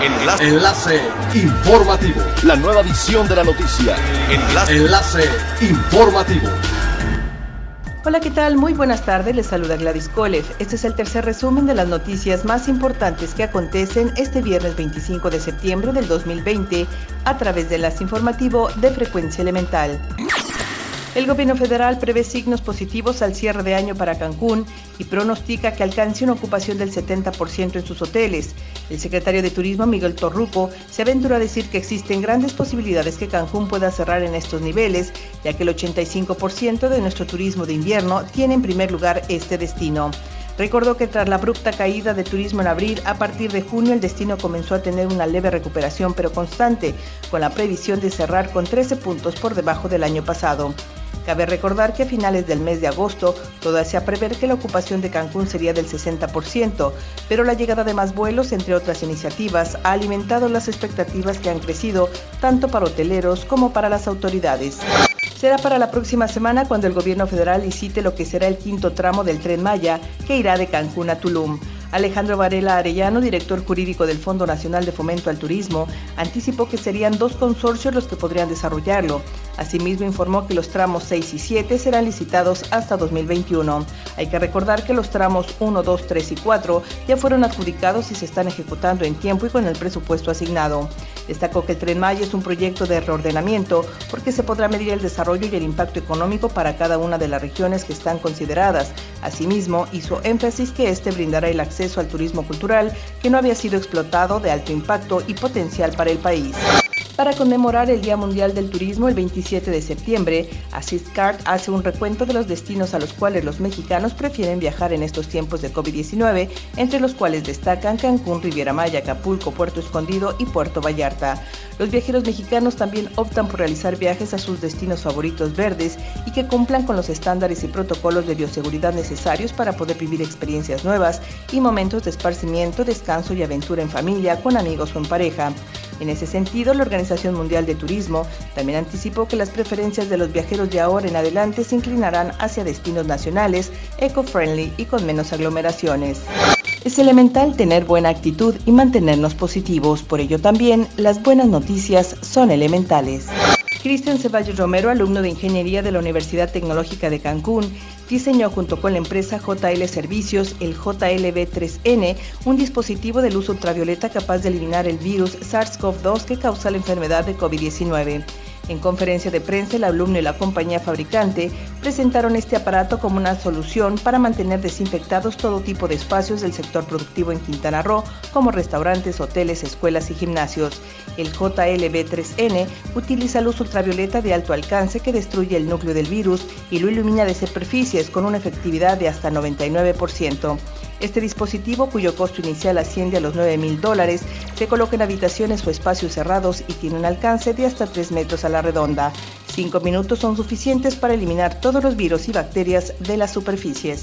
Enlace. Enlace informativo. La nueva edición de la noticia. Enlace. Enlace informativo. Hola, ¿qué tal? Muy buenas tardes, les saluda Gladys Kolev. Este es el tercer resumen de las noticias más importantes que acontecen este viernes 25 de septiembre del 2020 a través de las informativo de frecuencia elemental. El gobierno federal prevé signos positivos al cierre de año para Cancún y pronostica que alcance una ocupación del 70% en sus hoteles. El secretario de Turismo, Miguel Torruco, se aventuró a decir que existen grandes posibilidades que Cancún pueda cerrar en estos niveles, ya que el 85% de nuestro turismo de invierno tiene en primer lugar este destino. Recordó que tras la abrupta caída de turismo en abril, a partir de junio el destino comenzó a tener una leve recuperación pero constante, con la previsión de cerrar con 13 puntos por debajo del año pasado. Cabe recordar que a finales del mes de agosto todo hacía prever que la ocupación de Cancún sería del 60%, pero la llegada de más vuelos, entre otras iniciativas, ha alimentado las expectativas que han crecido tanto para hoteleros como para las autoridades. Será para la próxima semana cuando el gobierno federal licite lo que será el quinto tramo del tren Maya que irá de Cancún a Tulum. Alejandro Varela Arellano, director jurídico del Fondo Nacional de Fomento al Turismo, anticipó que serían dos consorcios los que podrían desarrollarlo. Asimismo, informó que los tramos 6 y 7 serán licitados hasta 2021. Hay que recordar que los tramos 1, 2, 3 y 4 ya fueron adjudicados y se están ejecutando en tiempo y con el presupuesto asignado. Destacó que el Tren Maya es un proyecto de reordenamiento porque se podrá medir el desarrollo y el impacto económico para cada una de las regiones que están consideradas. Asimismo, hizo énfasis que este brindará el acceso al turismo cultural que no había sido explotado de alto impacto y potencial para el país. Para conmemorar el Día Mundial del Turismo el 27 de septiembre, Card hace un recuento de los destinos a los cuales los mexicanos prefieren viajar en estos tiempos de COVID-19, entre los cuales destacan Cancún, Riviera Maya, Acapulco, Puerto Escondido y Puerto Vallarta. Los viajeros mexicanos también optan por realizar viajes a sus destinos favoritos verdes y que cumplan con los estándares y protocolos de bioseguridad necesarios para poder vivir experiencias nuevas y momentos de esparcimiento, descanso y aventura en familia, con amigos o en pareja. En ese sentido, la Organización Mundial de Turismo también anticipó que las preferencias de los viajeros de ahora en adelante se inclinarán hacia destinos nacionales, eco-friendly y con menos aglomeraciones. Es elemental tener buena actitud y mantenernos positivos, por ello también las buenas noticias son elementales. Cristian Ceballos Romero, alumno de Ingeniería de la Universidad Tecnológica de Cancún, diseñó junto con la empresa JL Servicios el JLB3N, un dispositivo de luz ultravioleta capaz de eliminar el virus SARS-CoV-2 que causa la enfermedad de COVID-19. En conferencia de prensa, el alumno y la compañía fabricante presentaron este aparato como una solución para mantener desinfectados todo tipo de espacios del sector productivo en Quintana Roo, como restaurantes, hoteles, escuelas y gimnasios. El JLB3N utiliza luz ultravioleta de alto alcance que destruye el núcleo del virus y lo ilumina de superficies con una efectividad de hasta 99%. Este dispositivo, cuyo costo inicial asciende a los 9 mil dólares, se coloca en habitaciones o espacios cerrados y tiene un alcance de hasta 3 metros a la redonda. Cinco minutos son suficientes para eliminar todos los virus y bacterias de las superficies.